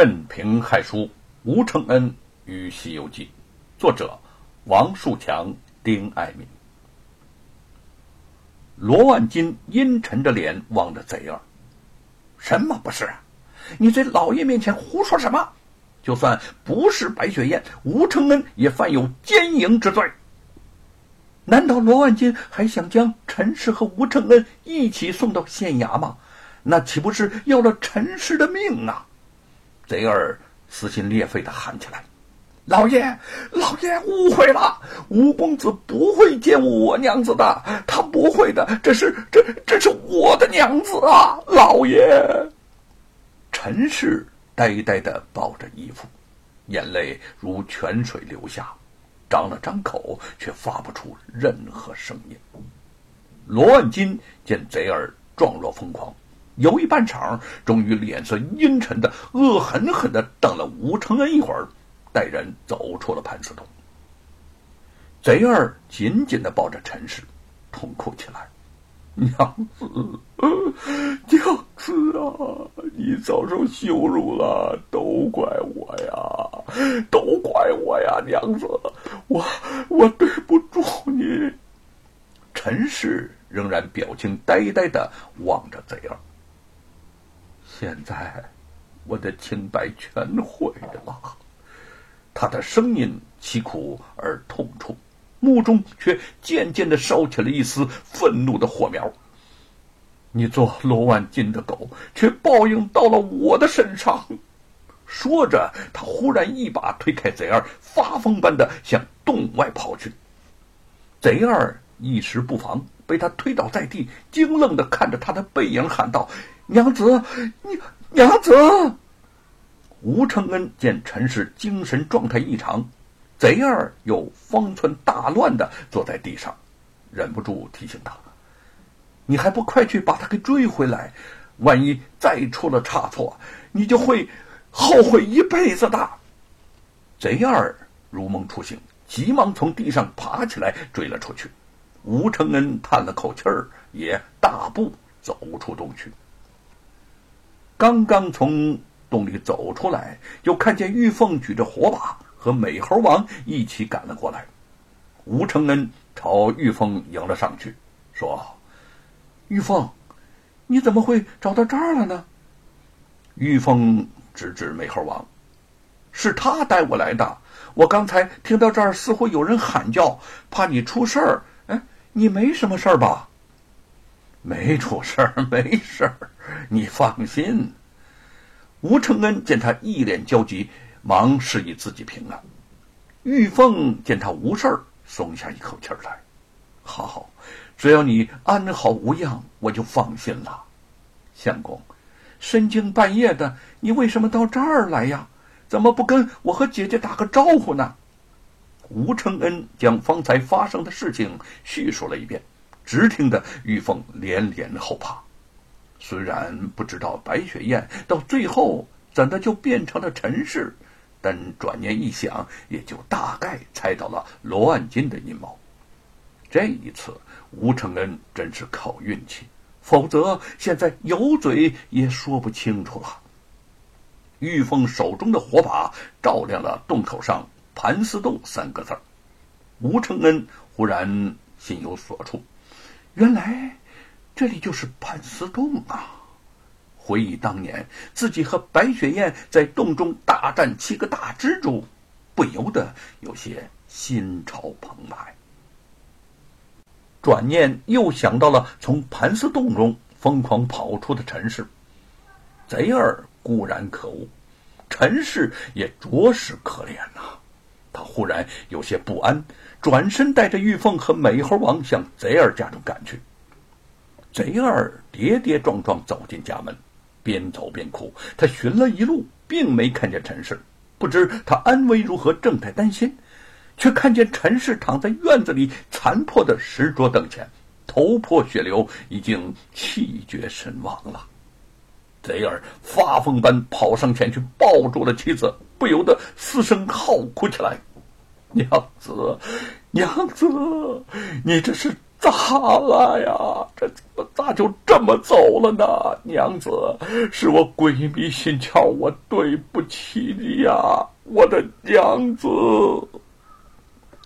任凭害书吴承恩与《西游记》，作者王树强、丁爱民。罗万金阴沉着脸望着贼儿：“什么不是？你在老爷面前胡说什么？就算不是白雪燕，吴承恩也犯有奸淫之罪。难道罗万金还想将陈氏和吴承恩一起送到县衙吗？那岂不是要了陈氏的命啊？”贼儿撕心裂肺的喊起来：“老爷，老爷误会了，吴公子不会奸污我娘子的，他不会的，这是这这是我的娘子啊，老爷。”陈氏呆呆的抱着衣服，眼泪如泉水流下，张了张口却发不出任何声音。罗万金见贼儿状若疯狂。犹豫半晌，终于脸色阴沉的恶狠狠的瞪了吴承恩一会儿，带人走出了盘丝洞。贼儿紧紧的抱着陈氏，痛哭起来：“娘子，娘子啊，你遭受羞辱了，都怪我呀，都怪我呀，娘子，我我对不住你。”陈氏仍然表情呆呆的望着贼儿。现在，我的清白全毁了。他的声音凄苦而痛楚，目中却渐渐的烧起了一丝愤怒的火苗。你做罗万金的狗，却报应到了我的身上。说着，他忽然一把推开贼儿，发疯般的向洞外跑去。贼儿一时不防，被他推倒在地，惊愣的看着他的背影，喊道。娘子，娘娘子。吴承恩见陈氏精神状态异常，贼儿又方寸大乱的坐在地上，忍不住提醒他：“你还不快去把他给追回来？万一再出了差错，你就会后悔一辈子的。”贼儿如梦初醒，急忙从地上爬起来追了出去。吴承恩叹了口气儿，也大步走出洞去。刚刚从洞里走出来，就看见玉凤举着火把和美猴王一起赶了过来。吴承恩朝玉凤迎了上去，说：“玉凤，你怎么会找到这儿了呢？”玉凤指指美猴王：“是他带我来的。我刚才听到这儿似乎有人喊叫，怕你出事儿。哎，你没什么事儿吧？”没出事儿，没事儿，你放心。吴承恩见他一脸焦急，忙示意自己平安。玉凤见他无事儿，松下一口气儿来。好好，只要你安好无恙，我就放心了。相公，深更半夜的，你为什么到这儿来呀？怎么不跟我和姐姐打个招呼呢？吴承恩将方才发生的事情叙述了一遍。直听得玉凤连连后怕，虽然不知道白雪燕到最后怎的就变成了陈氏，但转念一想，也就大概猜到了罗万金的阴谋。这一次，吴承恩真是靠运气，否则现在有嘴也说不清楚了。玉凤手中的火把照亮了洞口上“盘丝洞”三个字吴承恩忽然心有所触。原来，这里就是盘丝洞啊！回忆当年自己和白雪燕在洞中大战七个大蜘蛛，不由得有些心潮澎湃。转念又想到了从盘丝洞中疯狂跑出的陈氏，贼儿固然可恶，陈氏也着实可怜呐。他忽然有些不安。转身带着玉凤和美猴王向贼儿家中赶去。贼儿跌跌撞撞走进家门，边走边哭。他寻了一路，并没看见陈氏，不知他安危如何，正在担心，却看见陈氏躺在院子里残破的石桌凳前，头破血流，已经气绝身亡了。贼儿发疯般跑上前去，抱住了妻子，不由得嘶声嚎哭起来。娘子，娘子，你这是咋了呀？这怎么咋就这么走了呢？娘子，是我鬼迷心窍，我对不起你呀，我的娘子。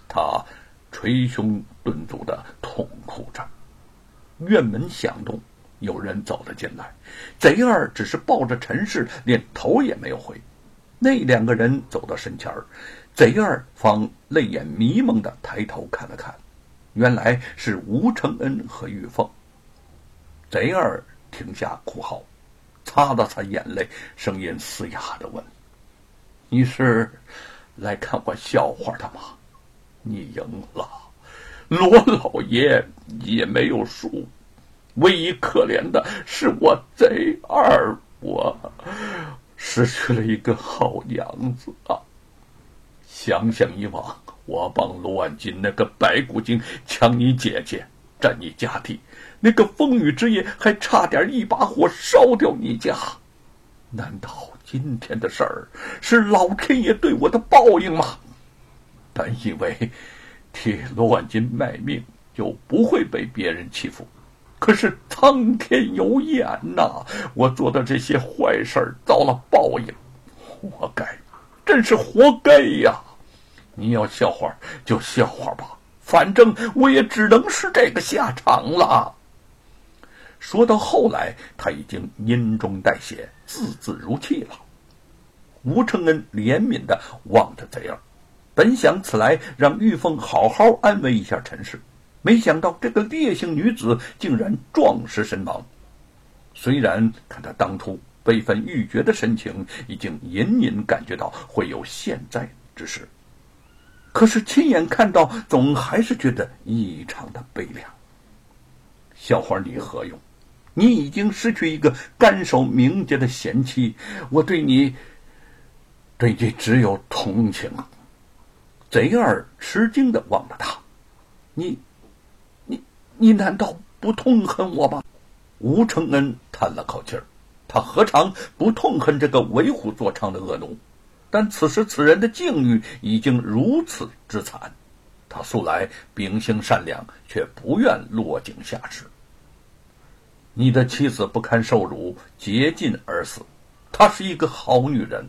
他捶胸顿足的痛哭着。院门响动，有人走了进来。贼二只是抱着陈氏，连头也没有回。那两个人走到身前，贼二方泪眼迷蒙的抬头看了看。原来是吴承恩和玉凤。贼二停下哭嚎，擦了擦眼泪，声音嘶哑的问：“你是来看我笑话的吗？你赢了，罗老爷也没有输，唯一可怜的是我贼二，我失去了一个好娘子啊！想想以往。”我帮罗万金那个白骨精抢你姐姐，占你家地，那个风雨之夜还差点一把火烧掉你家。难道今天的事儿是老天爷对我的报应吗？本以为替罗万金卖命就不会被别人欺负，可是苍天有眼呐！我做的这些坏事遭了报应，活该，真是活该呀！你要笑话就笑话吧，反正我也只能是这个下场了。说到后来，他已经音中带血，字字如泣了。吴承恩怜悯的望着贼儿，本想此来让玉凤好好安慰一下陈氏，没想到这个烈性女子竟然壮士身亡。虽然看她当初悲愤欲绝的神情，已经隐隐感觉到会有现在之事。可是亲眼看到，总还是觉得异常的悲凉。笑话你何用？你已经失去一个甘守名节的贤妻，我对你，对你只有同情。贼儿吃惊的望着他，你，你，难道不痛恨我吗？吴承恩叹了口气儿，他何尝不痛恨这个为虎作伥的恶奴？但此时此人的境遇已经如此之惨，他素来秉性善良，却不愿落井下石。你的妻子不堪受辱，竭尽而死，她是一个好女人。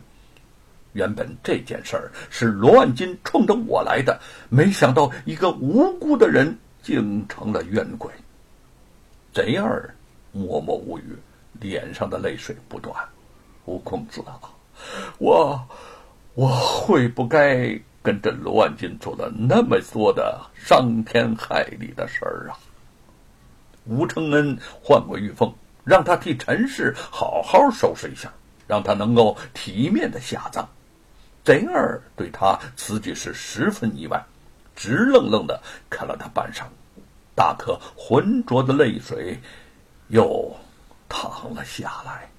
原本这件事儿是罗万金冲着我来的，没想到一个无辜的人竟成了冤鬼。贼儿默默无语，脸上的泪水不断。吴公子啊，我。我会不该跟着罗万金做了那么多的伤天害理的事儿啊！吴承恩唤过玉凤，让他替陈氏好好收拾一下，让他能够体面的下葬。贼儿对他此举是十分意外，直愣愣的看了他半晌，大颗浑浊的泪水又淌了下来。